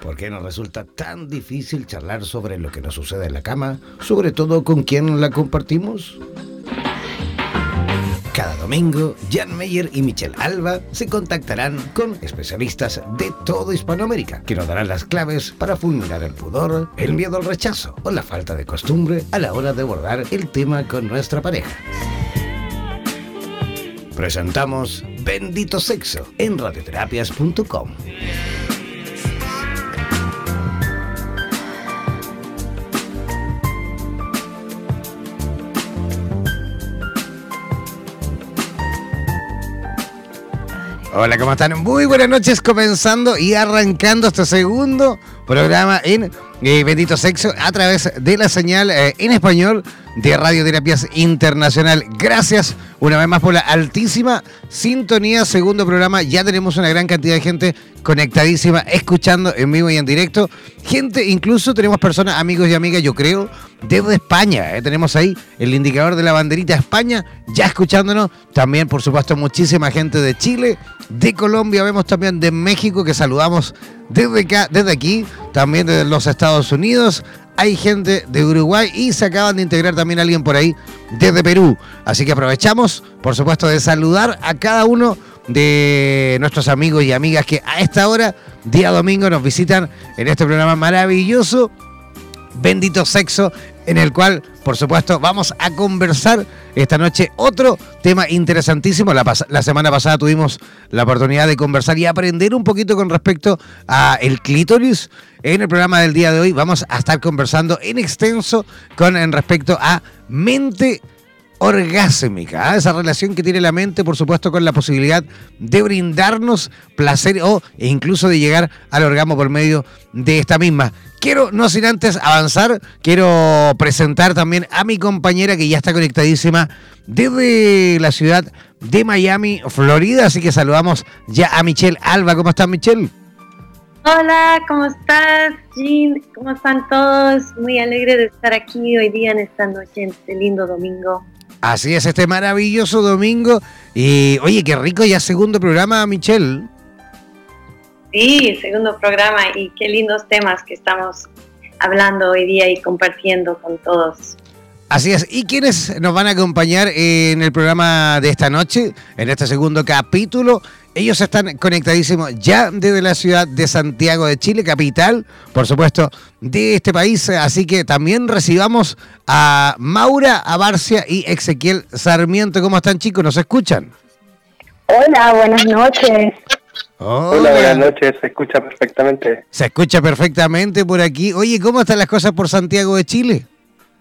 ¿Por qué nos resulta tan difícil charlar sobre lo que nos sucede en la cama, sobre todo con quien la compartimos? Cada domingo, Jan Meyer y Michelle Alba se contactarán con especialistas de toda Hispanoamérica que nos darán las claves para fulminar el pudor, el miedo al rechazo o la falta de costumbre a la hora de abordar el tema con nuestra pareja. Presentamos Bendito Sexo en radioterapias.com. Hola, ¿cómo están? Muy buenas noches, comenzando y arrancando este segundo programa en eh, Bendito Sexo a través de la señal eh, en español de Radioterapias Internacional. Gracias una vez más por la altísima sintonía. Segundo programa, ya tenemos una gran cantidad de gente conectadísima, escuchando en vivo y en directo. Gente, incluso tenemos personas, amigos y amigas, yo creo, desde España. ¿eh? Tenemos ahí el indicador de la banderita España, ya escuchándonos. También, por supuesto, muchísima gente de Chile, de Colombia, vemos también de México, que saludamos desde acá, desde aquí, también desde los Estados Unidos. Hay gente de Uruguay y se acaban de integrar también alguien por ahí desde Perú. Así que aprovechamos, por supuesto, de saludar a cada uno de nuestros amigos y amigas que a esta hora, día domingo, nos visitan en este programa maravilloso, Bendito Sexo, en el cual, por supuesto, vamos a conversar esta noche otro tema interesantísimo. La, semana pasada tuvimos la oportunidad de conversar y aprender un poquito con respecto a el clítoris. En el programa del día de hoy vamos a estar conversando en extenso con en respecto a mente orgásmica, ¿ah? esa relación que tiene la mente, por supuesto, con la posibilidad de brindarnos placer o e incluso de llegar al orgasmo por medio de esta misma. Quiero, no sin antes avanzar, quiero presentar también a mi compañera que ya está conectadísima desde la ciudad de Miami, Florida, así que saludamos ya a Michelle Alba. ¿Cómo estás, Michelle? Hola, ¿cómo estás, Jean? ¿Cómo están todos? Muy alegre de estar aquí hoy día en esta noche, en este lindo domingo. Así es, este maravilloso domingo. Y oye, qué rico ya segundo programa, Michelle. Sí, segundo programa y qué lindos temas que estamos hablando hoy día y compartiendo con todos. Así es. ¿Y quiénes nos van a acompañar en el programa de esta noche, en este segundo capítulo? Ellos están conectadísimos ya desde la ciudad de Santiago de Chile, capital, por supuesto, de este país. Así que también recibamos a Maura Abarcia y Ezequiel Sarmiento. ¿Cómo están, chicos? ¿Nos escuchan? Hola, buenas noches. Hola. buenas noches, se escucha perfectamente. Se escucha perfectamente por aquí. Oye, ¿cómo están las cosas por Santiago de Chile?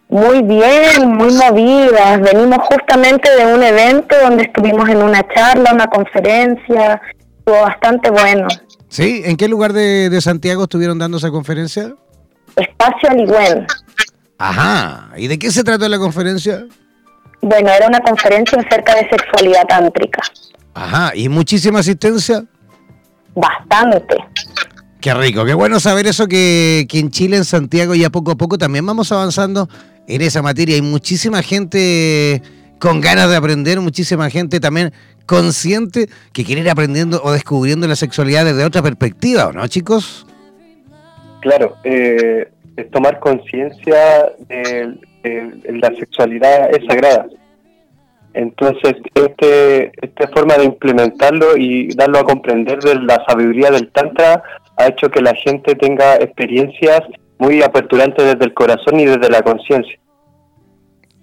Muy bien, muy movidas. Venimos justamente de un evento donde estuvimos en una charla, una conferencia. Estuvo bastante bueno. ¿Sí? ¿En qué lugar de, Santiago estuvieron dando esa conferencia? Espacio Aligüen. Ajá. ¿Y de qué se trató la conferencia? Bueno, era una conferencia acerca de sexualidad tántrica. Ajá. ¿Y muchísima asistencia? Bastante. Qué rico, qué bueno saber eso que, que en Chile, en Santiago, ya poco a poco también vamos avanzando en esa materia. Hay muchísima gente con ganas de aprender, muchísima gente también consciente que quiere ir aprendiendo o descubriendo la sexualidad desde otra perspectiva, ¿no, chicos? Claro, eh, es tomar conciencia de, la sexualidad es sagrada. Entonces, este, esta forma de implementarlo y darlo a comprender de la sabiduría del Tantra ha hecho que la gente tenga experiencias muy aperturantes desde el corazón y desde la conciencia.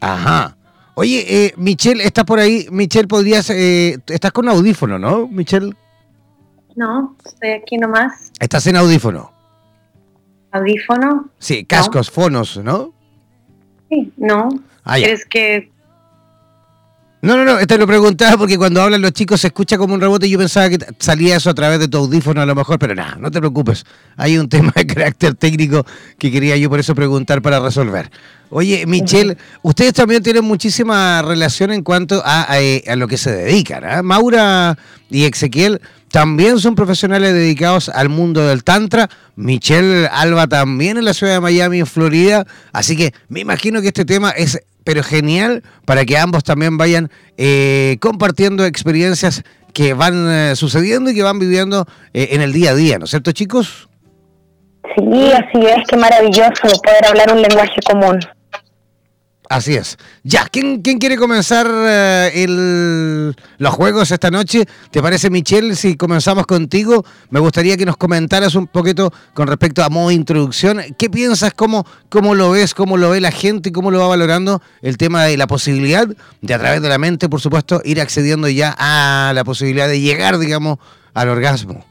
Ajá. Oye, eh, Michelle, ¿estás por ahí? Michelle, podrías... Eh, estás con audífono, ¿no, Michelle? No, estoy aquí nomás. ¿Estás en audífono? ¿Audífono? Sí, cascos, fonos, ¿no? Sí, no. Ah, ¿Quieres que no, no, no, te lo preguntaba porque cuando hablan los chicos se escucha como un rebote y yo pensaba que salía eso a través de tu audífono a lo mejor, pero nada, no te preocupes. Hay un tema de carácter técnico que quería yo por eso preguntar para resolver. Oye, Michelle, ustedes también tienen muchísima relación en cuanto a, eh, lo que se dedican. ¿eh? Maura y Ezequiel también son profesionales dedicados al mundo del Tantra. Michelle Alba también en la ciudad de Miami, en Florida. Así que me imagino que este tema es pero genial para que ambos también vayan eh, compartiendo experiencias que van eh, sucediendo y que van viviendo eh, en el día a día, ¿no es cierto, chicos? Sí, así es, qué maravilloso poder hablar un lenguaje común. Así es. Ya, ¿quién, quién quiere comenzar eh, el, los juegos esta noche? ¿Te parece, Michelle, si comenzamos contigo? Me gustaría que nos comentaras un poquito con respecto a modo introducción. ¿Qué piensas? ¿Cómo, ¿Cómo lo ves? ¿Cómo lo ve la gente? ¿Cómo lo va valorando el tema de la posibilidad de, a través de la mente, por supuesto, ir accediendo ya a la posibilidad de llegar, digamos, al orgasmo?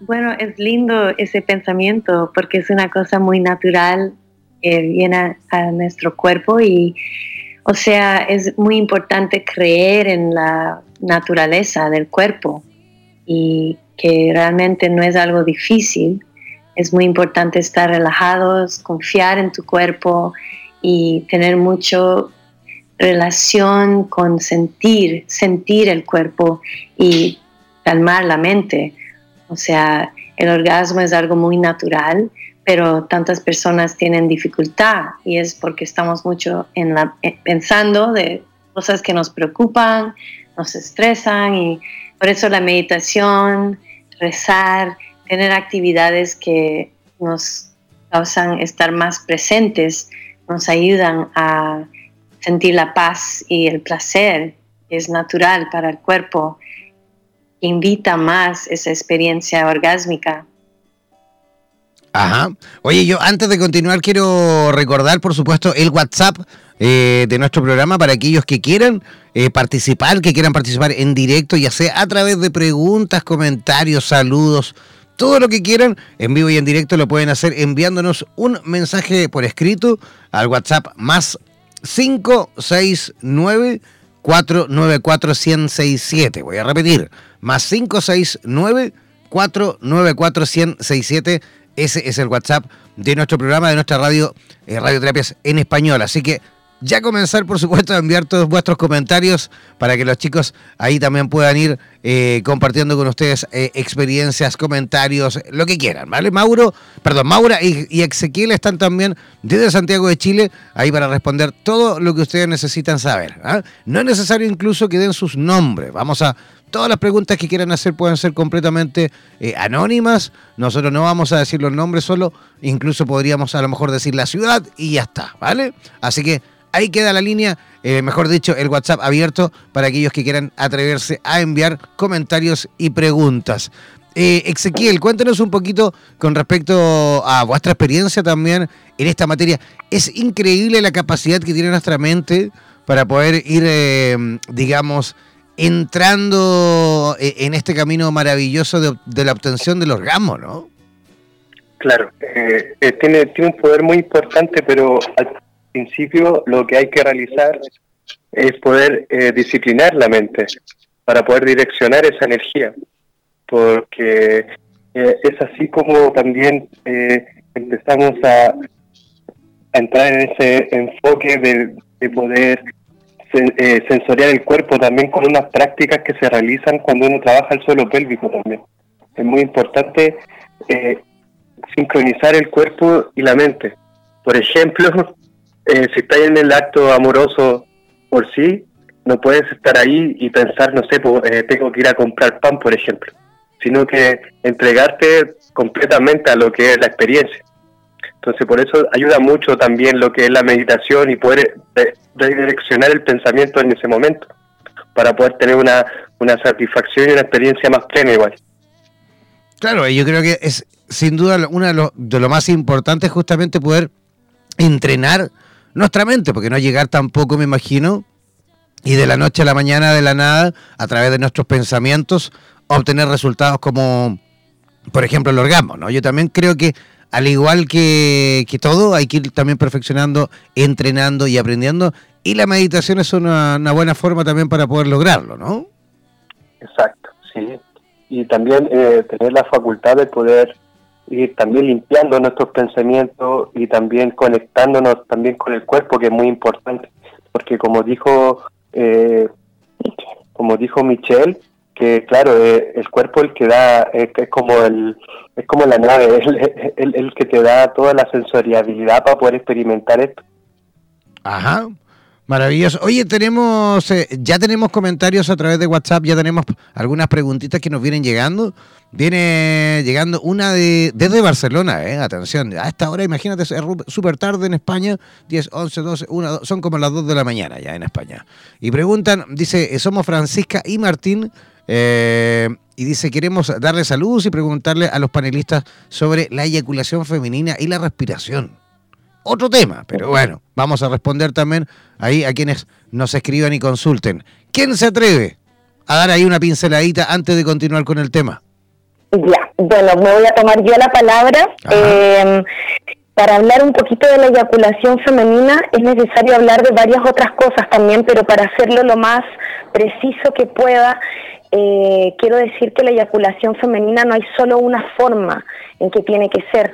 Bueno, es lindo ese pensamiento porque es una cosa muy natural que viene a, nuestro cuerpo y, o sea, es muy importante creer en la naturaleza del cuerpo y que realmente no es algo difícil. Es muy importante estar relajados, confiar en tu cuerpo y tener mucho relación con sentir, sentir el cuerpo y calmar la mente o sea, el orgasmo es algo muy natural, pero tantas personas tienen dificultad y es porque estamos mucho en la, eh, pensando de cosas que nos preocupan, nos estresan y por eso la meditación, rezar, tener actividades que nos causan estar más presentes, nos ayudan a sentir la paz y el placer que es natural para el cuerpo invita más esa experiencia orgásmica. Ajá. Oye, yo antes de continuar quiero recordar, por supuesto, el WhatsApp eh, de nuestro programa para aquellos que quieran eh, participar, que quieran participar en directo, ya sea a través de preguntas, comentarios, saludos, todo lo que quieran, en vivo y en directo lo pueden hacer enviándonos un mensaje por escrito al WhatsApp más 569 494 1067. Voy a repetir, más 569 494 1067. Ese es el WhatsApp de nuestro programa, de nuestra radio, eh, Radioterapias en Español. Así que ya comenzar, por supuesto, a enviar todos vuestros comentarios para que los chicos ahí también puedan ir eh, compartiendo con ustedes eh, experiencias, comentarios, lo que quieran, ¿vale? Mauro, perdón, Maura y, y, Ezequiel están también desde Santiago de Chile ahí para responder todo lo que ustedes necesitan saber. ¿ah? No es necesario incluso que den sus nombres. Vamos a todas las preguntas que quieran hacer pueden ser completamente eh, anónimas. Nosotros no vamos a decir los nombres solo, incluso podríamos a lo mejor decir la ciudad y ya está, ¿vale? Así que ahí queda la línea, eh, mejor dicho, el WhatsApp abierto para aquellos que quieran atreverse a enviar comentarios y preguntas. Eh, Ezequiel, cuéntanos un poquito con respecto a vuestra experiencia también en esta materia. Es increíble la capacidad que tiene nuestra mente para poder ir, digamos, entrando eh, en este camino maravilloso de, la obtención del orgasmo, ¿no? Claro, eh, eh, tiene, tiene un poder muy importante, pero al principio lo que hay que realizar es poder disciplinar la mente para poder direccionar esa energía, porque es así como también empezamos a, entrar en ese enfoque de, de poder eh, sensorial el cuerpo también con unas prácticas que se realizan cuando uno trabaja el suelo pélvico también. Es muy importante eh, sincronizar el cuerpo y la mente. Por ejemplo, eh, si estás en el acto amoroso por sí, no puedes estar ahí y pensar, no sé, tengo que ir a comprar pan, por ejemplo, sino que entregarte completamente a lo que es la experiencia. Entonces, por eso ayuda mucho también lo que es la meditación y poder redireccionar el pensamiento en ese momento, para poder tener una, una satisfacción y una experiencia más plena igual. Claro, yo creo que es sin duda una de lo, de lo más importante justamente poder entrenar nuestra mente, porque no llegar tampoco, me imagino, y de la noche a la mañana, de la nada, a través de nuestros pensamientos, obtener resultados como, por ejemplo, el orgasmo, ¿no? Yo también creo que al igual que, todo, hay que ir también perfeccionando, entrenando y aprendiendo. Y la meditación es una, buena forma también para poder lograrlo, ¿no? Exacto, sí. Y también eh, tener la facultad de poder ir también limpiando nuestros pensamientos y también conectándonos también con el cuerpo, que es muy importante. Porque como dijo, eh, como dijo Michelle, que claro, eh, el cuerpo el que da, es, como el, es como la nave, es el, el, que te da toda la sensorialidad para poder experimentar esto. Ajá, Maravilloso. Oye, tenemos, eh, ya tenemos comentarios a través de WhatsApp, ya tenemos algunas preguntitas que nos vienen llegando. Viene llegando una de desde Barcelona, eh, atención, a esta hora, imagínate, es súper tarde en España, 10, 11, 12, 1, son como las 2 de la mañana ya en España. Y preguntan, dice, eh, somos Francisca y Martín, eh, y dice, queremos darle saludos y preguntarle a los panelistas sobre la eyaculación femenina y la respiración otro tema, pero bueno, vamos a responder también ahí a quienes nos escriban y consulten. ¿Quién se atreve a dar ahí una pinceladita antes de continuar con el tema? Ya, bueno, me voy a tomar yo la palabra. Eh, para hablar un poquito de la eyaculación femenina es necesario hablar de varias otras cosas también, pero para hacerlo lo más preciso que pueda, eh, quiero decir que la eyaculación femenina no hay solo una forma en que tiene que ser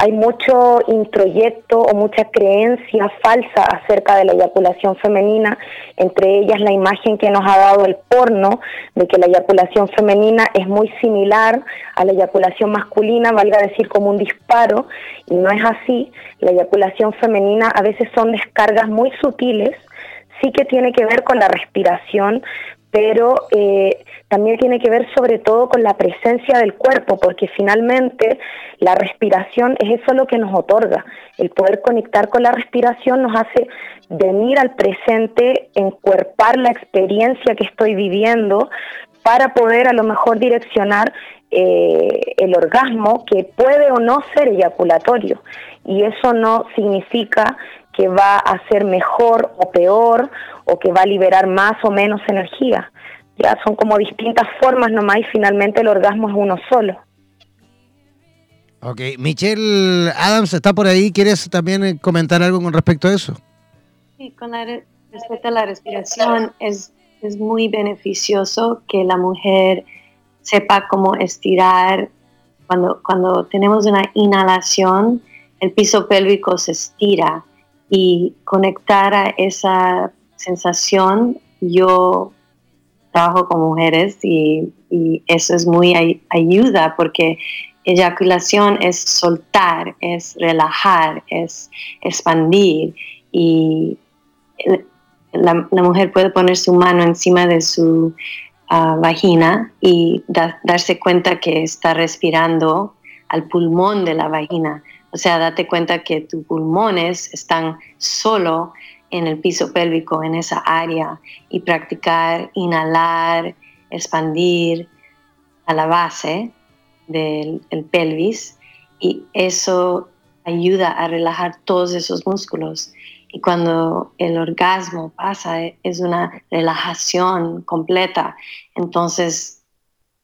hay mucho introyecto o mucha creencia falsa acerca de la eyaculación femenina, entre ellas la imagen que nos ha dado el porno de que la eyaculación femenina es muy similar a la eyaculación masculina, valga decir como un disparo, y no es así. La eyaculación femenina a veces son descargas muy sutiles, sí que tiene que ver con la respiración, pero eh, también tiene que ver sobre todo con la presencia del cuerpo, porque finalmente la respiración es eso lo que nos otorga. El poder conectar con la respiración nos hace venir al presente, encuerpar la experiencia que estoy viviendo para poder a lo mejor direccionar eh, el orgasmo que puede o no ser eyaculatorio. Y eso no significa que va a ser mejor o peor o que va a liberar más o menos energía. Ya son como distintas formas nomás y finalmente el orgasmo es uno solo. Ok, Michelle Adams está por ahí. ¿Quieres también eh, comentar algo con respecto a eso? Sí, con respecto a la respiración, es, es muy beneficioso que la mujer sepa cómo estirar. Cuando, cuando tenemos una inhalación, el piso pélvico se estira y conectar a esa sensación, yo trabajo con mujeres y, eso es muy ayuda porque eyaculación es soltar, es relajar, es expandir y la, mujer puede poner su mano encima de su vagina y darse cuenta que está respirando al pulmón de la vagina. O sea, date cuenta que tus pulmones están solo en el piso pélvico, en esa área, y practicar inhalar, expandir a la base del pelvis, y eso ayuda a relajar todos esos músculos. Y cuando el orgasmo pasa, es una relajación completa. Entonces,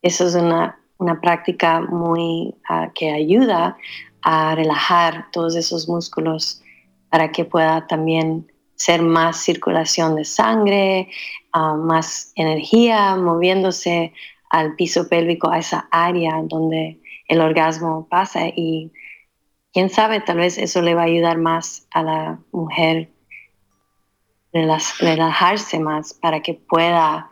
eso es una, práctica muy ah, que ayuda a relajar todos esos músculos para que pueda también ser más circulación de sangre, ah, más energía moviéndose al piso pélvico, a esa área donde el orgasmo pasa y quién sabe, tal vez eso le va a ayudar más a la mujer relajarse más para que pueda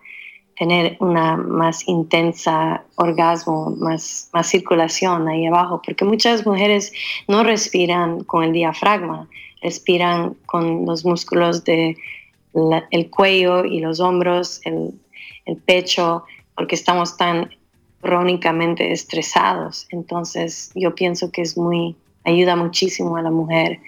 tener una más intensa orgasmo, más, circulación ahí abajo, porque muchas mujeres no respiran con el diafragma, respiran con los músculos del el cuello y los hombros, el, el pecho, porque estamos tan crónicamente estresados. Entonces yo pienso que es muy, ayuda muchísimo a la mujer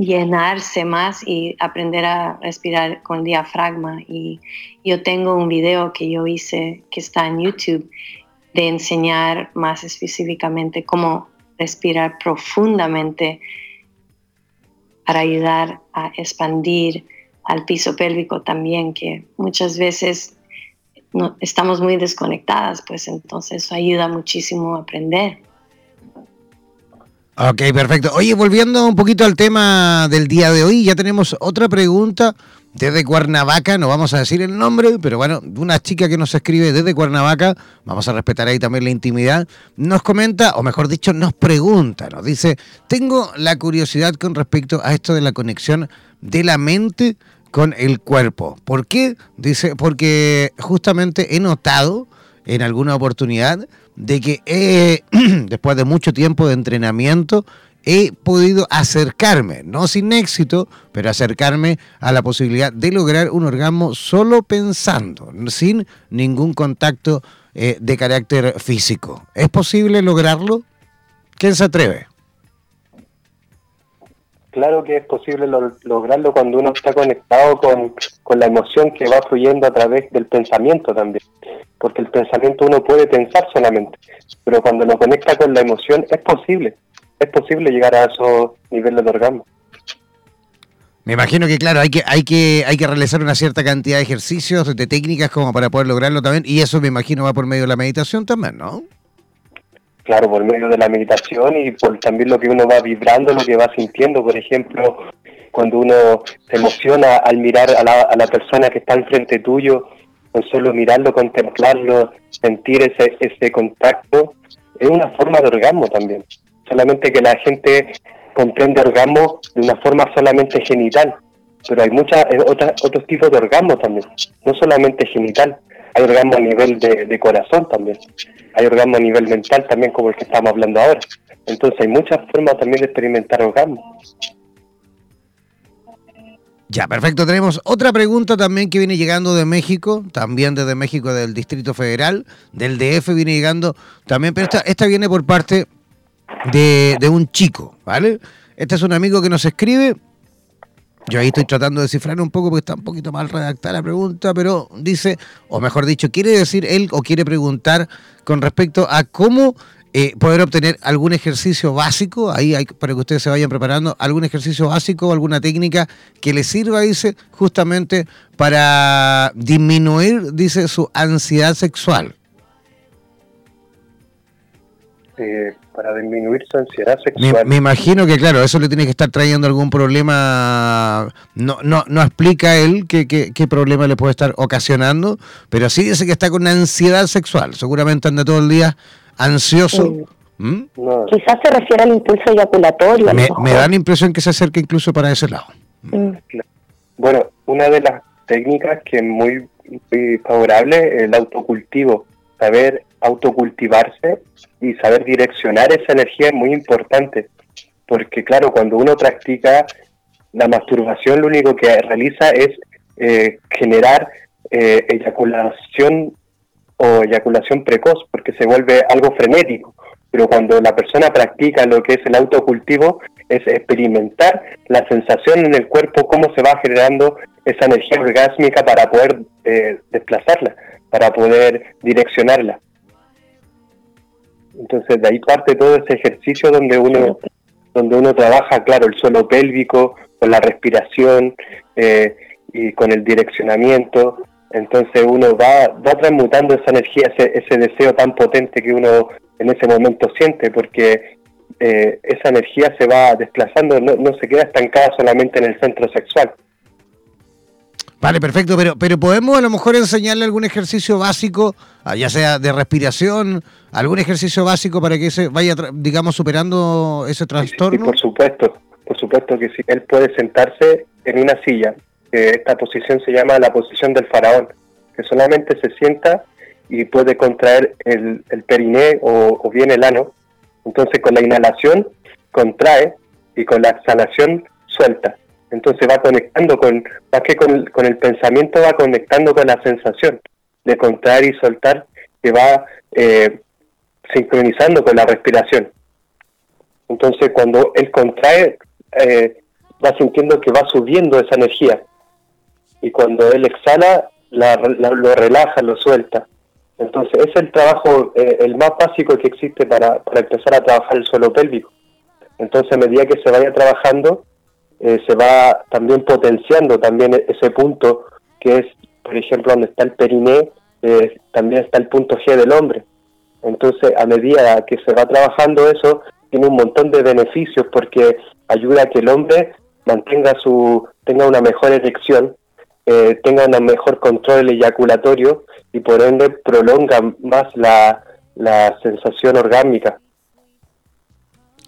llenarse más y aprender a respirar con diafragma. Y yo tengo un video que yo hice que está en YouTube de enseñar más específicamente cómo respirar profundamente para ayudar a expandir al piso pélvico también, que muchas veces no, estamos muy desconectadas, pues entonces eso ayuda muchísimo a aprender. Ok, perfecto. Oye, volviendo un poquito al tema del día de hoy, ya tenemos otra pregunta desde Cuernavaca, no vamos a decir el nombre, pero bueno, una chica que nos escribe desde Cuernavaca, vamos a respetar ahí también la intimidad, nos comenta, o mejor dicho, nos pregunta, nos dice, tengo la curiosidad con respecto a esto de la conexión de la mente con el cuerpo. ¿Por qué? Dice, porque justamente he notado en alguna oportunidad de que después de mucho tiempo de entrenamiento he podido acercarme, no sin éxito, pero acercarme a la posibilidad de lograr un orgasmo solo pensando, sin ningún contacto eh, de carácter físico. ¿Es posible lograrlo? ¿Quién se atreve? Claro que es posible lograrlo cuando uno está conectado con, con la emoción que va fluyendo a través del pensamiento también, porque el pensamiento uno puede pensar solamente, pero cuando lo conecta con la emoción es posible es posible llegar a esos niveles de orgasmo. Me imagino que claro, hay que, hay que, hay que realizar una cierta cantidad de ejercicios, de técnicas como para poder lograrlo también, y eso me imagino va por medio de la meditación también, ¿no? Claro, por medio de la meditación y por también lo que uno va vibrando, lo que va sintiendo, por ejemplo, cuando uno se emociona al mirar a la, a la persona que está enfrente tuyo, con solo mirarlo, contemplarlo, sentir ese, ese contacto, es una forma de orgasmo también solamente que la gente comprende orgasmo de una forma solamente genital, pero hay muchas eh, otros tipos de orgasmo también, no solamente genital, hay orgasmo a nivel de, corazón también, hay orgasmo a nivel mental también como el que estamos hablando ahora. Entonces hay muchas formas también de experimentar orgasmo. Ya, perfecto. Tenemos otra pregunta también que viene llegando de México, también desde México, del Distrito Federal, del DF viene llegando también, pero esta, esta viene por parte de, de un chico, ¿vale? Este es un amigo que nos escribe. Yo ahí estoy tratando de descifrar un poco porque está un poquito mal redactada la pregunta, pero dice, o mejor dicho, quiere decir él o quiere preguntar con respecto a cómo eh, poder obtener algún ejercicio básico, ahí hay, para que ustedes se vayan preparando, algún ejercicio básico alguna técnica que le sirva, dice, justamente para disminuir, dice, su ansiedad sexual. Eh, para disminuir su ansiedad sexual. Me, imagino que, claro, eso le tiene que estar trayendo algún problema. No, no, no explica él qué, qué, problema le puede estar ocasionando, pero sí dice que está con ansiedad sexual. Seguramente anda todo el día ansioso. ¿Mm? Quizás se refiere al impulso eyaculatorio. Me, da la impresión que se acerca incluso para ese lado. Mm. Bueno, una de las técnicas que es muy, muy favorable es el autocultivo. Saber autocultivarse y saber direccionar esa energía es muy importante, porque claro, cuando uno practica la masturbación, lo único que realiza es eh, generar eh, eyaculación o eyaculación precoz, porque se vuelve algo frenético. Pero cuando la persona practica lo que es el autocultivo, es experimentar la sensación en el cuerpo, cómo se va generando esa energía orgásmica para poder eh, desplazarla, para poder direccionarla. Entonces de ahí parte todo ese ejercicio donde uno, donde uno trabaja, claro, el suelo pélvico, con la respiración eh, y con el direccionamiento. Entonces uno va, va transmutando esa energía, ese, ese deseo tan potente que uno en ese momento siente, porque eh, esa energía se va desplazando, no, no se queda estancada solamente en el centro sexual. Vale, perfecto, pero, pero podemos a lo mejor enseñarle algún ejercicio básico, ah, ya sea de respiración, algún ejercicio básico para que se vaya, digamos, superando ese trastorno. Sí, por supuesto, por supuesto que sí. Él puede sentarse en una silla, esta posición se llama la posición del faraón, que solamente se sienta y puede contraer el, periné o, bien el ano. Entonces con la inhalación contrae y con la exhalación suelta. Entonces va conectando con, más que con, el pensamiento, va conectando con la sensación de contraer y soltar, que va eh, sincronizando con la respiración. Entonces cuando él contrae, eh, va sintiendo que va subiendo esa energía. Y cuando él exhala, lo relaja, lo suelta. Entonces es el trabajo, eh, el más básico que existe para, para empezar a trabajar el suelo pélvico. Entonces a medida que se vaya trabajando, eh, se va también potenciando también ese punto que es, por ejemplo, donde está el periné, eh, también está el punto G del hombre. Entonces, a medida que se va trabajando eso, tiene un montón de beneficios porque ayuda a que el hombre mantenga su, tenga una mejor erección, eh, tenga un mejor control eyaculatorio y por ende prolonga más la, la sensación orgánica.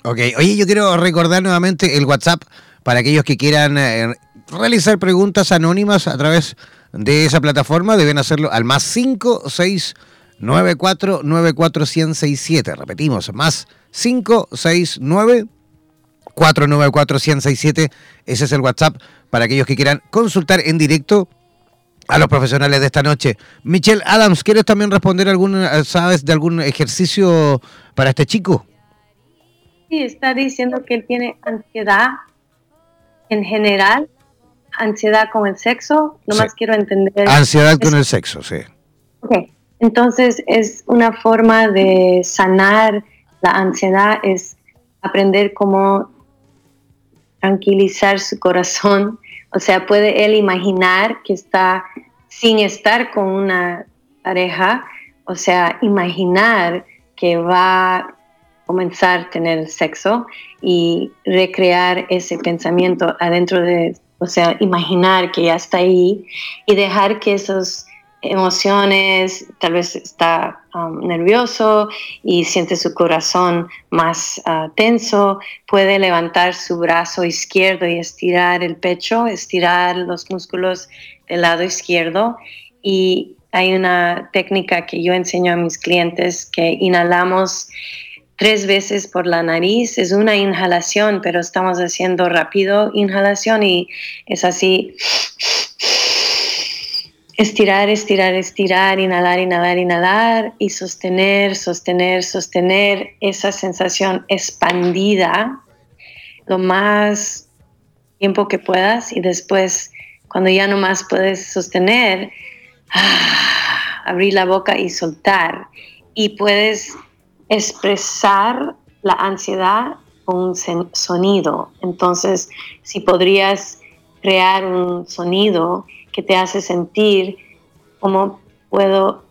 Ok, oye, yo quiero recordar nuevamente el WhatsApp para aquellos que quieran eh, realizar preguntas anónimas a través de esa plataforma, deben hacerlo al más 5694 94167. Repetimos, más 569 494-167. Ese es el WhatsApp para aquellos que quieran consultar en directo a los profesionales de esta noche. Michelle Adams, ¿quieres también responder algún, sabes, de algún ejercicio para este chico? Sí, está diciendo que él tiene ansiedad en general, ansiedad con el sexo, nomás quiero entender. Ansiedad con el sexo, sí. Ok, entonces es una forma de sanar la ansiedad, es aprender cómo tranquilizar su corazón. O sea, puede él imaginar que está sin estar con una pareja, o sea, imaginar que va a comenzar a tener sexo y recrear ese pensamiento adentro de, o sea, imaginar que ya está ahí y dejar que esos emociones, tal vez está um, nervioso y siente su corazón más uh, tenso, puede levantar su brazo izquierdo y estirar el pecho, estirar los músculos del lado izquierdo y hay una técnica que yo enseño a mis clientes que inhalamos tres veces por la nariz. Es una inhalación, pero estamos haciendo rápido inhalación y es así estirar, estirar, estirar, inhalar, inhalar, inhalar y sostener, sostener, sostener esa sensación expandida lo más tiempo que puedas y después cuando ya no más puedes sostener, ah, abrir la boca y soltar y puedes expresar la ansiedad con un sonido. Entonces, si podrías crear un sonido que te hace sentir cómo puedo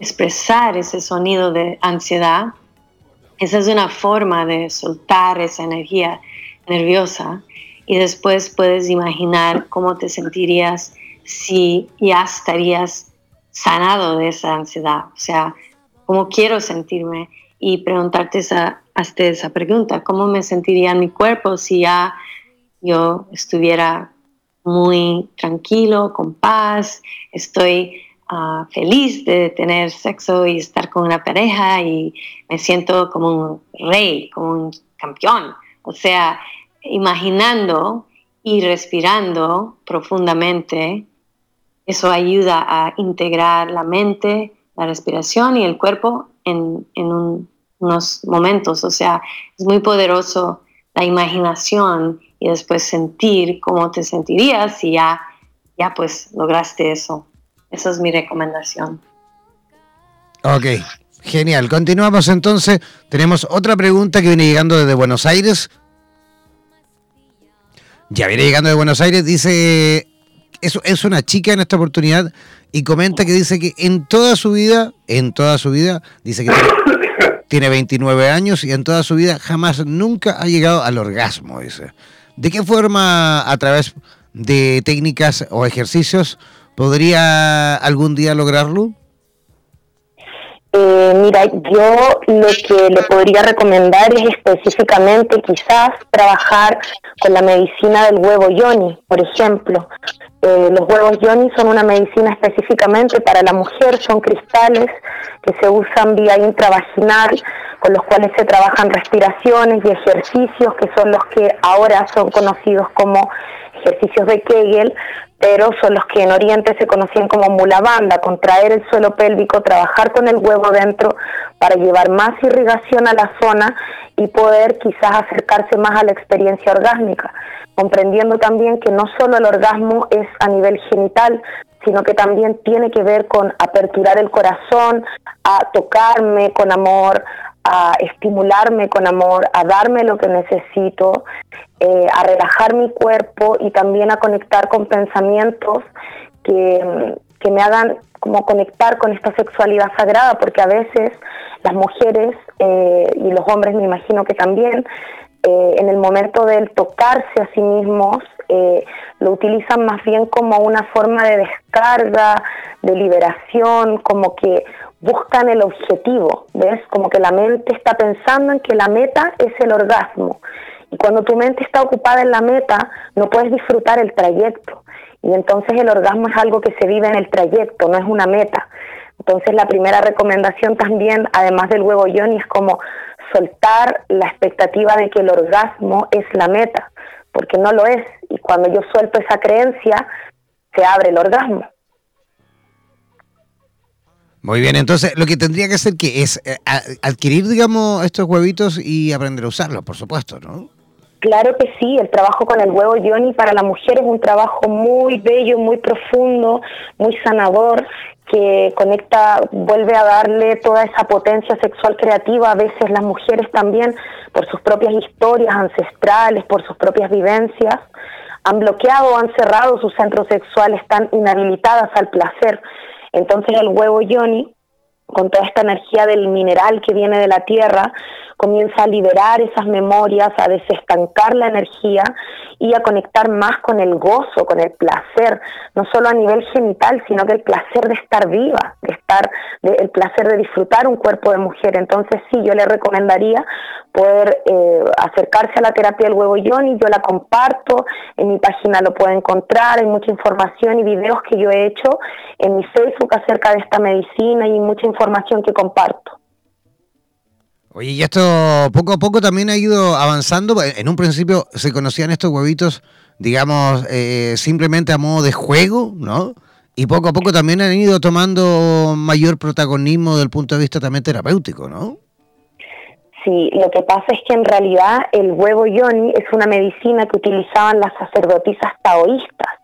expresar ese sonido de ansiedad. Esa es una forma de soltar esa energía nerviosa y después puedes imaginar cómo te sentirías si ya estarías sanado de esa ansiedad. O sea, cómo quiero sentirme y preguntarte esa, hasta esa pregunta, ¿cómo me sentiría en mi cuerpo si ya yo estuviera muy tranquilo, con paz, estoy ah, feliz de tener sexo y estar con una pareja y me siento como un rey, como un campeón. O sea, imaginando y respirando profundamente, eso ayuda a integrar la mente, la respiración y el cuerpo en, unos momentos. O sea, es muy poderoso la imaginación y después sentir cómo te sentirías si ya, ya pues lograste eso. Esa es mi recomendación. Ok, genial. Continuamos entonces. Tenemos otra pregunta que viene llegando desde Buenos Aires. Ya viene llegando de Buenos Aires. Dice, es, es una chica en esta oportunidad y comenta que dice que en toda su vida, en toda su vida, dice que tiene 29 años y en toda su vida jamás nunca ha llegado al orgasmo, dice. ¿De qué forma, a través de técnicas o ejercicios, podría algún día lograrlo? Mira, yo lo que le podría recomendar es específicamente quizás trabajar con la medicina del huevo yoni, por ejemplo. Eh, los huevos yoni son una medicina específicamente para la mujer, son cristales que se usan vía intravaginal, con los cuales se trabajan respiraciones y ejercicios que son los que ahora son conocidos como ejercicios de Kegel, pero son los que en Oriente se conocían como mulabanda, contraer el suelo pélvico, trabajar con el huevo dentro para llevar más irrigación a la zona y poder quizás acercarse más a la experiencia orgásmica, comprendiendo también que no solo el orgasmo es a nivel genital, sino que también tiene que ver con aperturar el corazón, a tocarme con amor, a estimularme con amor, a darme lo que necesito, eh, a relajar mi cuerpo y también a conectar con pensamientos que, que me hagan como conectar con esta sexualidad sagrada, porque a veces las mujeres eh, y los hombres me imagino que también, eh, en el momento del tocarse a sí mismos, lo utilizan más bien como una forma de descarga, de liberación, como que buscan el objetivo, ¿ves? Como que la mente está pensando en que la meta es el orgasmo. Y cuando tu mente está ocupada en la meta, no puedes disfrutar el trayecto. Y entonces el orgasmo es algo que se vive en el trayecto, no es una meta. Entonces la primera recomendación también, además del huevo yoni, es como soltar la expectativa de que el orgasmo es la meta, porque no lo es. Y cuando yo suelto esa creencia, se abre el orgasmo. Muy bien, entonces lo que tendría que hacer que es eh, adquirir, digamos, estos huevitos y aprender a usarlos, por supuesto, ¿no? Claro que sí, el trabajo con el huevo Johnny para la mujer es un trabajo muy bello, muy profundo, muy sanador, que conecta, vuelve a darle toda esa potencia sexual creativa. A veces las mujeres también, por sus propias historias ancestrales, por sus propias vivencias, han bloqueado han cerrado sus centros sexuales, están inhabilitadas al placer. Entonces el huevo Johnny, con toda esta energía del mineral que viene de la tierra, comienza a liberar esas memorias, a desestancar la energía y a conectar más con el gozo, con el placer, no solo a nivel genital, sino que el placer de estar viva, de estar, el placer de disfrutar un cuerpo de mujer. Entonces sí, yo le recomendaría poder eh, acercarse a la terapia del huevo Johnny, yo la comparto, en mi página lo puede encontrar, hay mucha información y videos que yo he hecho en mi Facebook acerca de esta medicina y mucha información que comparto. Oye, y esto poco a poco también ha ido avanzando. En un principio se conocían estos huevitos, digamos, eh, simplemente a modo de juego, ¿no? Y poco a poco también han ido tomando mayor protagonismo desde el punto de vista también terapéutico, ¿no? Sí, lo que pasa es que en realidad el huevo yoni es una medicina que utilizaban las sacerdotisas taoístas.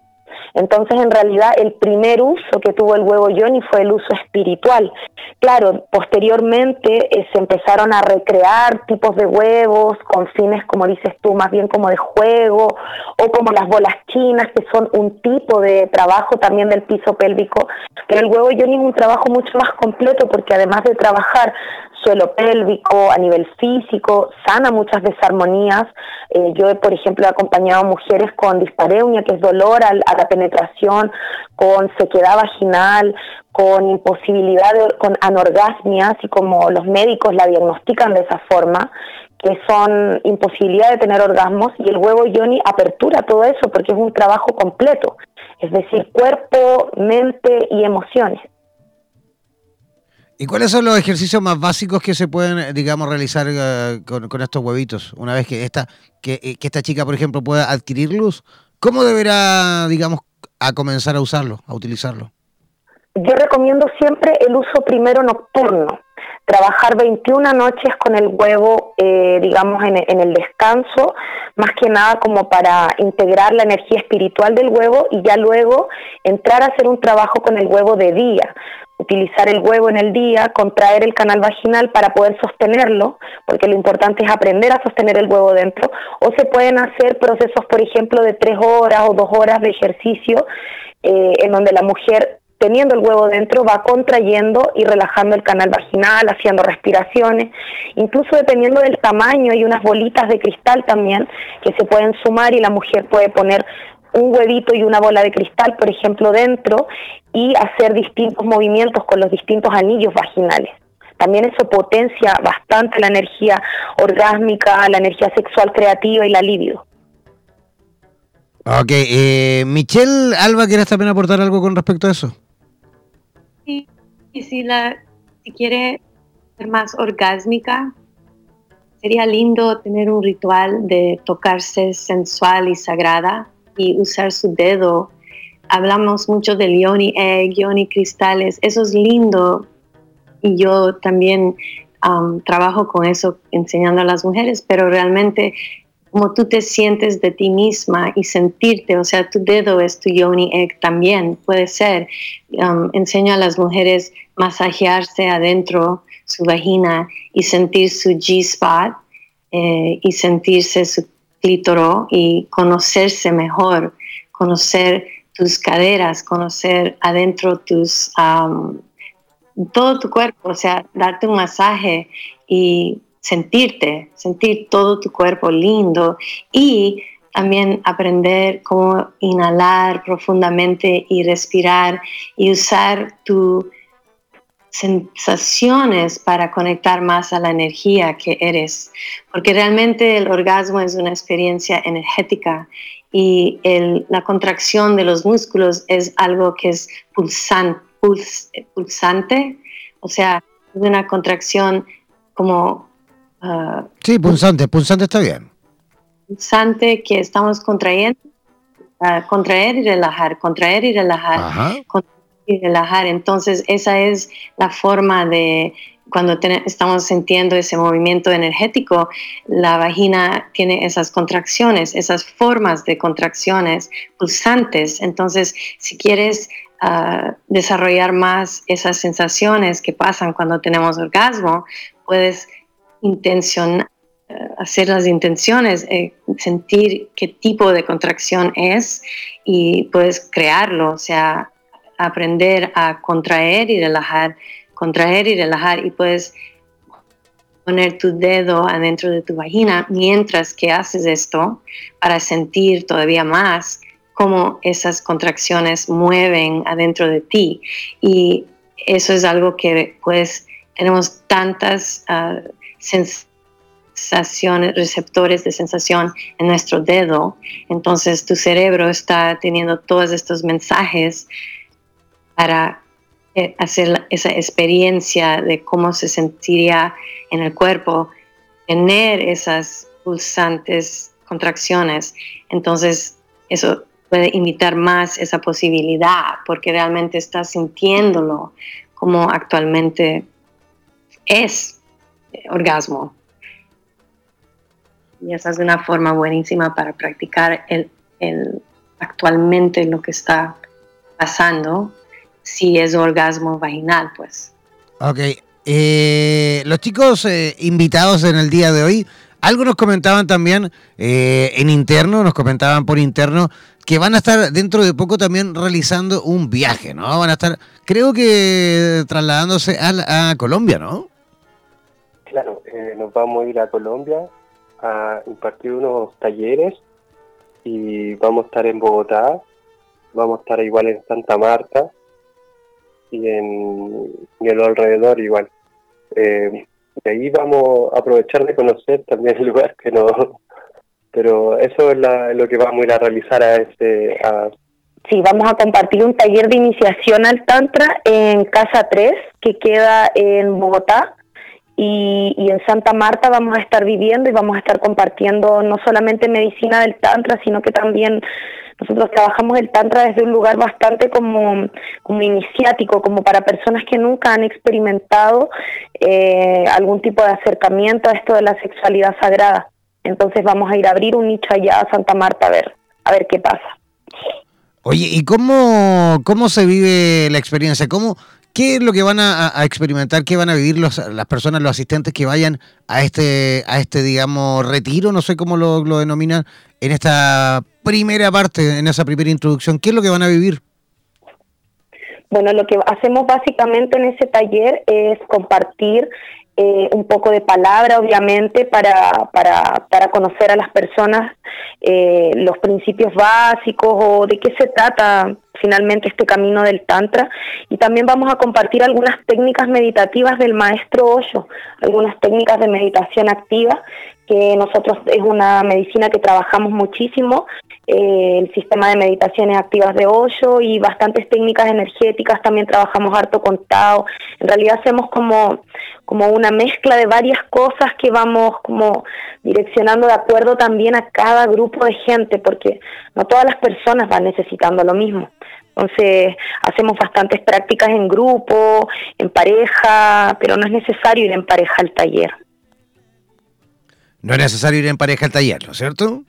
Entonces, en realidad, el primer uso que tuvo el huevo yoni fue el uso espiritual. Claro, posteriormente eh, se empezaron a recrear tipos de huevos con fines, como dices tú, más bien como de juego, o como las bolas chinas, que son un tipo de trabajo también del piso pélvico. Pero el huevo yoni es un trabajo mucho más completo porque además de trabajar suelo pélvico, a nivel físico, sana muchas desarmonías. Eh, yo, por ejemplo, he acompañado a mujeres con dispareunia, que es dolor a, la penetración, con sequedad vaginal, con imposibilidad, con anorgasmias, y como los médicos la diagnostican de esa forma, que son imposibilidad de tener orgasmos, y el huevo Yoni apertura todo eso porque es un trabajo completo, es decir, cuerpo, mente y emociones. ¿Y cuáles son los ejercicios más básicos que se pueden, digamos, realizar eh, con, estos huevitos? Una vez que esta, que, eh, que, esta chica, por ejemplo, pueda adquirirlos, ¿cómo deberá, digamos, a comenzar a usarlo, a utilizarlo? Yo recomiendo siempre el uso primero nocturno. Trabajar 21 noches con el huevo, eh, digamos, en, en el descanso, más que nada como para integrar la energía espiritual del huevo y ya luego entrar a hacer un trabajo con el huevo de día utilizar el huevo en el día, contraer el canal vaginal para poder sostenerlo, porque lo importante es aprender a sostener el huevo dentro, o se pueden hacer procesos, por ejemplo, de tres horas o dos horas de ejercicio, eh, en donde la mujer teniendo el huevo dentro va contrayendo y relajando el canal vaginal, haciendo respiraciones, incluso dependiendo del tamaño hay unas bolitas de cristal también que se pueden sumar y la mujer puede poner un huevito y una bola de cristal, por ejemplo, dentro y hacer distintos movimientos con los distintos anillos vaginales. También eso potencia bastante la energía orgásmica, la energía sexual creativa y la libido. Ok, eh, Michelle Alba, ¿quieres también aportar algo con respecto a eso? Sí, y si, la, si quiere ser más orgásmica, sería lindo tener un ritual de tocarse sensual y sagrada y usar su dedo. Hablamos mucho del yoni egg, yoni cristales, eso es lindo y yo también trabajo con eso enseñando a las mujeres, pero realmente como tú te sientes de ti misma y sentirte, o sea, tu dedo es tu yoni egg también, puede ser. Um, enseño a las mujeres masajearse adentro su vagina y sentir su G-spot eh, y sentirse su clítoro y conocerse mejor, conocer tus caderas, conocer adentro tus, todo tu cuerpo, o sea, darte un masaje y sentirte, sentir todo tu cuerpo lindo y también aprender cómo inhalar profundamente y respirar y usar tu sensaciones para conectar más a la energía que eres, porque realmente el orgasmo es una experiencia energética y la contracción de los músculos es algo que es pulsante, o sea, es una contracción como ah, Sí, punzante, punzante está bien. pulsante que estamos contrayendo, ah, contraer y relajar, contraer y relajar, Ajá. contraer y relajar. Entonces, esa es la forma de cuando estamos sintiendo ese movimiento energético, la vagina tiene esas contracciones, esas formas de contracciones pulsantes. Entonces, si quieres ah, desarrollar más esas sensaciones que pasan cuando tenemos orgasmo, puedes intencionar hacer las intenciones, eh, sentir qué tipo de contracción es y puedes crearlo, o sea, aprender a contraer y relajar, contraer y relajar y puedes poner tu dedo adentro de tu vagina mientras que haces esto para sentir todavía más cómo esas contracciones mueven adentro de ti y eso es algo que pues tenemos tantas ah, sensaciones sensaciones, receptores de sensación en nuestro dedo. Entonces tu cerebro está teniendo todos estos mensajes para eh, hacer esa experiencia de cómo se sentiría en el cuerpo, tener esas pulsantes contracciones. Entonces eso puede invitar más esa posibilidad porque realmente estás sintiéndolo como actualmente es eh, orgasmo. Y esa es una forma buenísima para practicar el, el- actualmente lo que está pasando, si es orgasmo vaginal, pues. Ok. eh, los chicos eh, invitados en el día de hoy, algo nos comentaban también eh, en interno, nos comentaban por interno, que van a estar dentro de poco también realizando un viaje, ¿no? Van a estar, creo que trasladándose a, a Colombia, ¿no? Claro, eh, nos vamos a ir a Colombia a impartir unos talleres y vamos a estar en Bogotá, vamos a estar igual en Santa Marta y en, y lo alrededor igual. Eh, de ahí vamos a aprovechar de conocer también el lugar que no... Pero eso es la- lo que vamos a ir a realizar a este... A, Sí, vamos a compartir un taller de iniciación al Tantra en Casa 3, que queda en Bogotá. Y, y en Santa Marta vamos a estar viviendo y vamos a estar compartiendo no solamente medicina del Tantra, sino que también nosotros trabajamos el Tantra desde un lugar bastante como, como iniciático, como para personas que nunca han experimentado eh, algún tipo de acercamiento a esto de la sexualidad sagrada. Entonces vamos a ir a abrir un nicho allá a Santa Marta a ver, a ver qué pasa. Oye, ¿y cómo, cómo se vive la experiencia? ¿Cómo, ¿Qué es lo que van a, experimentar? ¿Qué van a vivir los, las personas, los asistentes que vayan a este, a este digamos, retiro? No sé cómo lo, lo denominan, en esta primera parte, en esa primera introducción. ¿Qué es lo que van a vivir? Bueno, lo que hacemos básicamente en ese taller es compartir eh, un poco de palabra, obviamente, para, para, para conocer a las personas eh, los principios básicos o de qué se trata finalmente este camino del Tantra. Y también vamos a compartir algunas técnicas meditativas del maestro Osho, algunas técnicas de meditación activa, que nosotros es una medicina que trabajamos muchísimo eh, el sistema de meditaciones activas de Osho y bastantes técnicas energéticas, también trabajamos harto con Tao. En realidad hacemos como, como una mezcla de varias cosas que vamos como direccionando de acuerdo también a cada grupo de gente, porque no todas las personas van necesitando lo mismo. Entonces hacemos bastantes prácticas en grupo, en pareja, pero no es necesario ir en pareja al taller. No es necesario ir en pareja al taller, ¿no es cierto?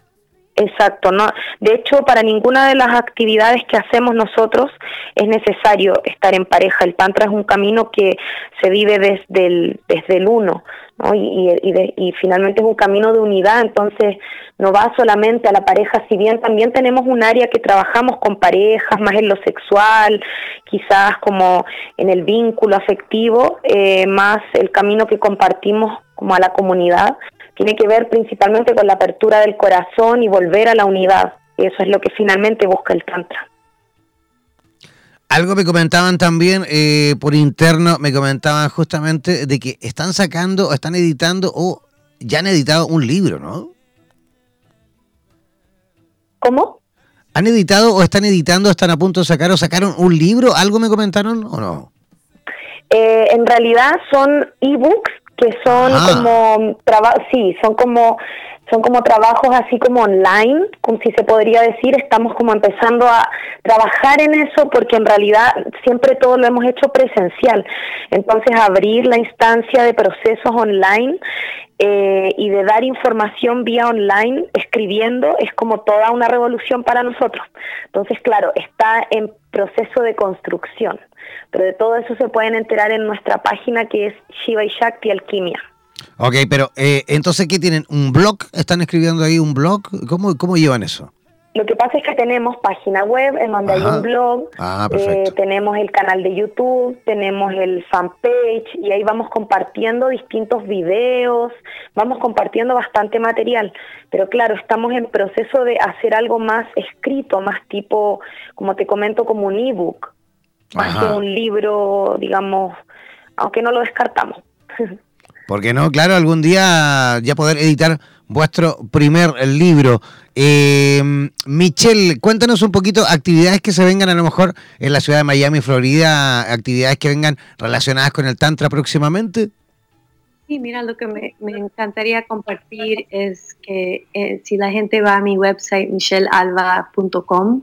Exacto, no. De hecho, para ninguna de las actividades que hacemos nosotros es necesario estar en pareja. El tantra es un camino que se vive desde el desde el uno, ¿no? Y, y, de, y finalmente es un camino de unidad. Entonces, no va solamente a la pareja. Si bien también tenemos un área que trabajamos con parejas, más en lo sexual, quizás como en el vínculo afectivo, eh, más el camino que compartimos como a la comunidad tiene que ver principalmente con la apertura del corazón y volver a la unidad. Y eso es lo que finalmente busca el Tantra. Algo me comentaban también eh, por interno, me comentaban justamente de que están sacando, o están editando o ya han editado un libro, ¿no? ¿Cómo? ¿Han editado o están editando, están a punto de sacar o sacaron un libro? ¿Algo me comentaron o no? Eh, en realidad son ebooks que son Ah. como traba- sí, son como son como trabajos así como online, como si se podría decir, estamos como empezando a trabajar en eso porque en realidad siempre todo lo hemos hecho presencial. Entonces abrir la instancia de procesos online eh, y de dar información vía online, escribiendo, es como toda una revolución para nosotros. Entonces, claro, está en proceso de construcción, pero de todo eso se pueden enterar en nuestra página que es Shiva y Shakti Alquimia. Ok, pero eh, entonces, ¿qué tienen? ¿Un blog? ¿Están escribiendo ahí un blog? ¿Cómo, cómo llevan eso? Lo que pasa es que tenemos página web en donde hay un blog, Ah, eh, tenemos el canal de YouTube, tenemos el fanpage y ahí vamos compartiendo distintos videos, vamos compartiendo bastante material. Pero claro, estamos en proceso de hacer algo más escrito, más tipo, como te comento, como un ebook, más Ajá. que un libro, digamos, aunque no lo descartamos. Porque no, claro, algún día ya poder editar vuestro primer libro. Eh, Michelle, cuéntanos un poquito actividades que se vengan a lo mejor en la ciudad de Miami, Florida, actividades que vengan relacionadas con el Tantra próximamente. Sí, mira, lo que me, me encantaría compartir es que eh, si la gente va a mi website michellealba.com,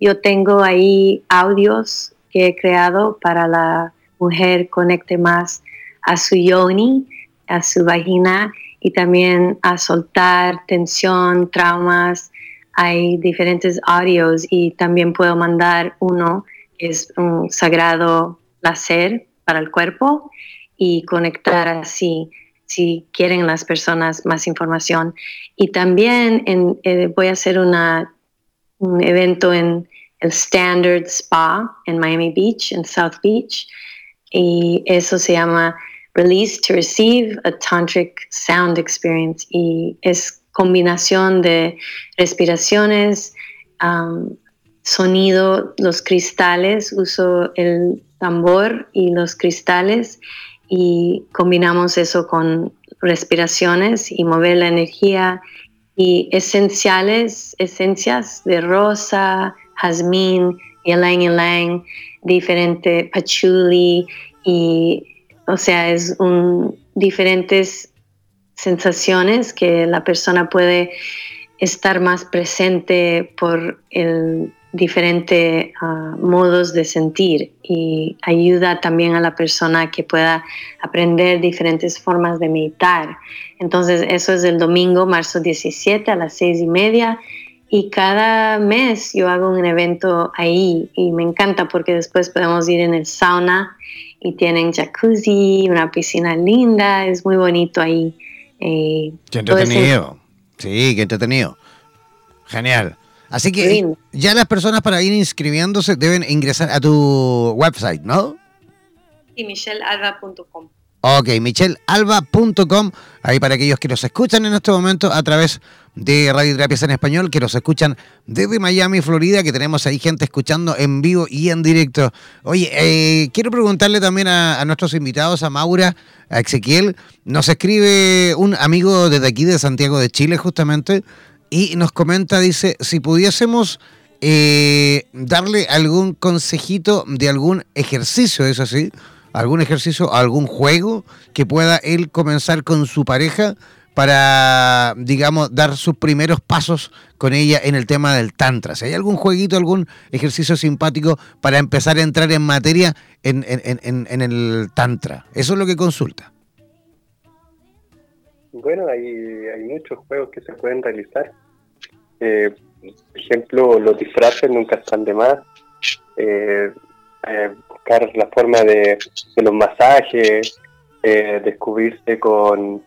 yo tengo ahí audios que he creado para la mujer conecte más a su yoni, a su vagina y también a soltar tensión, traumas. Hay diferentes audios y también puedo mandar uno que es un sagrado placer para el cuerpo y conectar así si quieren las personas más información. Y también eh, voy a hacer un evento en el Standard Spa en Miami Beach, en South Beach, y eso se llama Release to Receive a Tantric Sound Experience. Y es combinación de respiraciones, um, sonido, los cristales, uso el tambor y los cristales. Y combinamos eso con respiraciones y mover la energía. Y esenciales, esencias de rosa, jazmín, ylang ylang, diferente patchouli y o sea, es un diferentes sensaciones que la persona puede estar más presente por el diferente ah, modos de sentir y ayuda también a la persona que pueda aprender diferentes formas de meditar. Entonces eso es el domingo, marzo 17 a las seis y media y cada mes yo hago un evento ahí y me encanta porque después podemos ir en el sauna y tienen jacuzzi, una piscina linda, es muy bonito ahí. Eh, Qué ese- entretenido. Sí, qué entretenido. Genial. Así que ya las personas para ir inscribiéndose deben ingresar a tu website, ¿no? y michellealba.com. Ok, michellealba.com, ahí para aquellos que nos escuchan en este momento a través de Radioterapias en Español, que nos escuchan desde Miami, Florida, que tenemos ahí gente escuchando en vivo y en directo. Oye, eh, quiero preguntarle también a, a nuestros invitados, a Maura, a Ezequiel, nos escribe un amigo desde aquí de Santiago de Chile justamente, y nos comenta, dice, si pudiésemos eh, darle algún consejito de algún ejercicio, ¿es así? Algún ejercicio, algún juego que pueda él comenzar con su pareja para, digamos, dar sus primeros pasos con ella en el tema del tantra. Si hay algún jueguito, algún ejercicio simpático para empezar a entrar en materia en, el tantra. Eso es lo que consulta. Bueno, hay, hay muchos juegos que se pueden realizar. Eh, por ejemplo, los disfraces nunca están de más. Eh, eh, buscar la forma de, de los masajes, eh, descubrirse con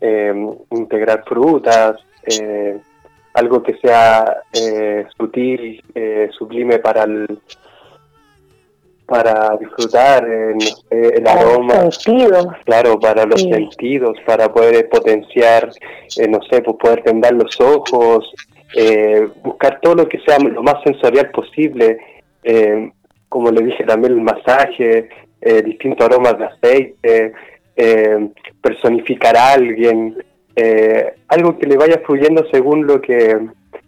eh, integrar frutas, eh, algo que sea eh, sutil, eh, sublime para el para disfrutar eh, no sé, el Para aroma los sentidos. claro, para los Sí. sentidos, para poder potenciar, eh, no sé, pues poder tendar los ojos, eh, buscar todo lo que sea lo más sensorial posible, eh, como le dije también el masaje, eh, distintos aromas de aceite, eh, personificar a alguien, eh, algo que le vaya fluyendo según lo que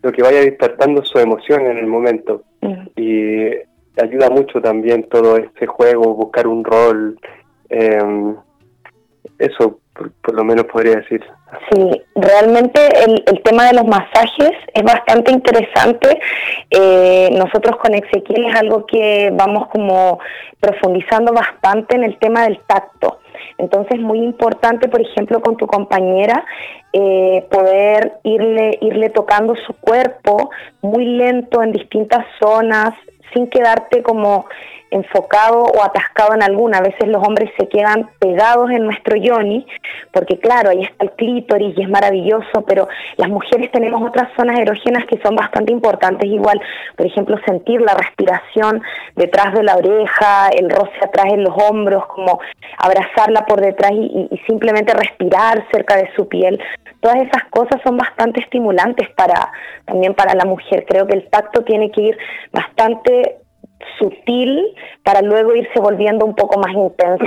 lo que vaya despertando su emoción en el momento Mm. y ayuda mucho también todo este juego, buscar un rol, eso, por, lo menos podría decir. Sí, realmente el, el, tema de los masajes es bastante interesante. Eh, nosotros con Ezequiel es algo que vamos como profundizando bastante en el tema del tacto. Entonces, muy importante, por ejemplo, con tu compañera, eh, poder irle, irle tocando su cuerpo muy lento en distintas zonas, sin quedarte como enfocado o atascado en alguna. A veces los hombres se quedan pegados en nuestro yoni, porque claro, ahí está el clítoris y es maravilloso, pero las mujeres tenemos otras zonas erógenas que son bastante importantes igual. Por ejemplo, sentir la respiración detrás de la oreja, el roce atrás en los hombros, como abrazarla por detrás y, y simplemente respirar cerca de su piel. Todas esas cosas son bastante estimulantes para también para la mujer. Creo que el tacto tiene que ir bastante sutil para luego irse volviendo un poco más intenso.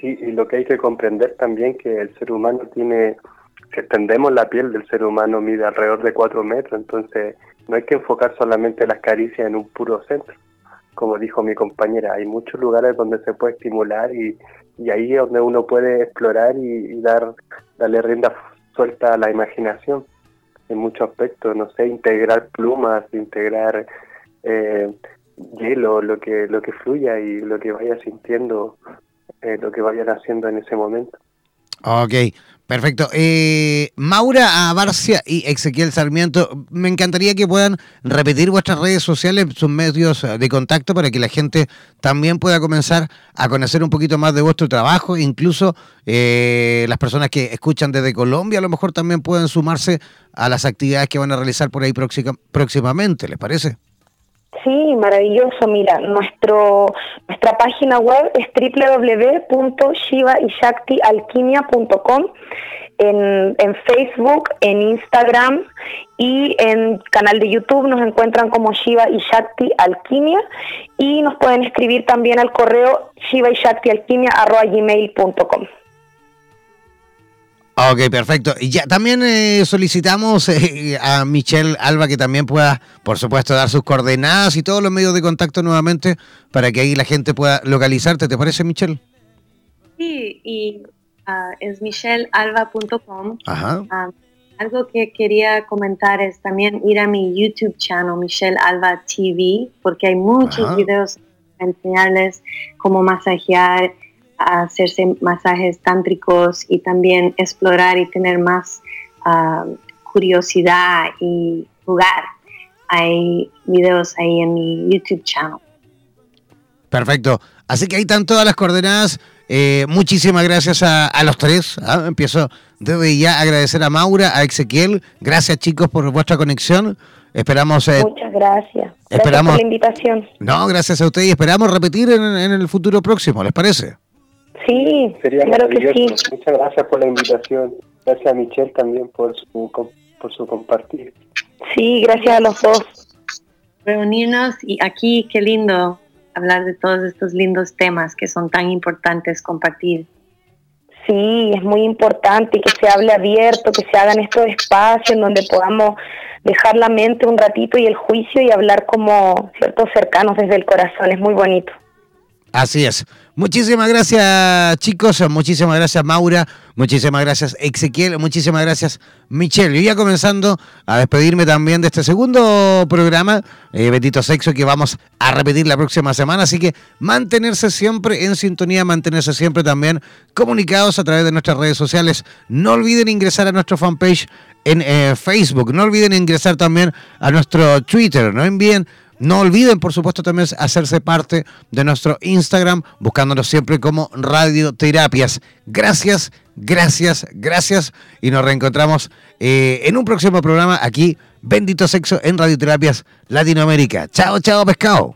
Sí, y lo que hay que comprender también que el ser humano tiene, si extendemos la piel del ser humano mide alrededor de 4 metros, entonces no hay que enfocar solamente las caricias en un puro centro. Como dijo mi compañera, hay muchos lugares donde se puede estimular y, y ahí es donde uno puede explorar y, dar darle rienda suelta a la imaginación en muchos aspectos, no sé, integrar plumas, integrar eh, hielo, lo que, lo que fluya y lo que vaya sintiendo, eh, lo que vayan haciendo en ese momento. Ok, perfecto. Eh, Maura Abarcia y Ezequiel Sarmiento, me encantaría que puedan repetir vuestras redes sociales, sus medios de contacto para que la gente también pueda comenzar a conocer un poquito más de vuestro trabajo. Incluso eh, las personas que escuchan desde Colombia a lo mejor también pueden sumarse a las actividades que van a realizar por ahí próximamente, ¿les parece? Sí, maravilloso. Mira, nuestro nuestra página web es www.shivaishaktialquimia.com. En, en Facebook, en Instagram y en canal de YouTube nos encuentran como Shiva y Shakti Alquimia y nos pueden escribir también al correo shiva y Ok, perfecto. Y ya también eh, solicitamos eh, a Michelle Alba que también pueda, por supuesto, dar sus coordenadas y todos los medios de contacto nuevamente para que ahí la gente pueda localizarte. ¿Te parece, Michelle? Sí, y uh, es michellealba.com. Ajá. Ah, algo que quería comentar es también ir a mi YouTube channel, Michelle Alba TV, porque hay muchos videos para enseñarles cómo masajear hacerse masajes tántricos y también explorar y tener más ah, curiosidad y jugar. Hay videos ahí en mi YouTube channel. Perfecto. Así que ahí están todas las coordenadas. Eh, muchísimas gracias a, los tres. ¿ah? Empiezo desde ya a agradecer a Maura, a Ezequiel. Gracias chicos por vuestra conexión. Esperamos. Eh, Muchas gracias. Esperamos, por la invitación. No, gracias a ustedes y esperamos repetir en, en el futuro próximo. ¿Les parece? Sí, Sería claro que sí. Muchas gracias por la invitación. Gracias a Michelle también por su, por su compartir. Sí, gracias a los dos. Reunirnos y aquí, qué lindo hablar de todos estos lindos temas que son tan importantes compartir. Sí, es muy importante que se hable abierto, que se hagan estos espacios en donde podamos dejar la mente un ratito y el juicio y hablar como ciertos cercanos desde el corazón. Es muy bonito. Así es. Muchísimas gracias, chicos. Muchísimas gracias, Maura. Muchísimas gracias, Ezequiel. Muchísimas gracias, Michelle. Y ya comenzando a despedirme también de este segundo programa, eh, Betito Sexo, que vamos a repetir la próxima semana. Así que mantenerse siempre en sintonía, mantenerse siempre también comunicados a través de nuestras redes sociales. No olviden ingresar a nuestro fanpage en eh, Facebook. No olviden ingresar también a nuestro Twitter. No envíen no olviden, por supuesto, también hacerse parte de nuestro Instagram, buscándonos siempre como Radioterapias. Gracias, gracias, gracias. Y nos reencontramos eh, en un próximo programa aquí, Bendito Sexo en Radioterapias Latinoamérica. Chao, chao, pescado.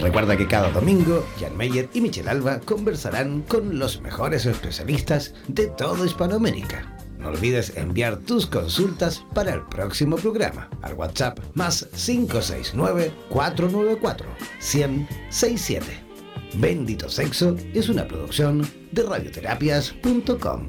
Recuerda que cada domingo, Jan Meyer y Michelle Alba conversarán con los mejores especialistas de toda Hispanoamérica. No olvides enviar tus consultas para el próximo programa al WhatsApp más 569-494-1067. Bendito Sexo es una producción de radioterapias.com.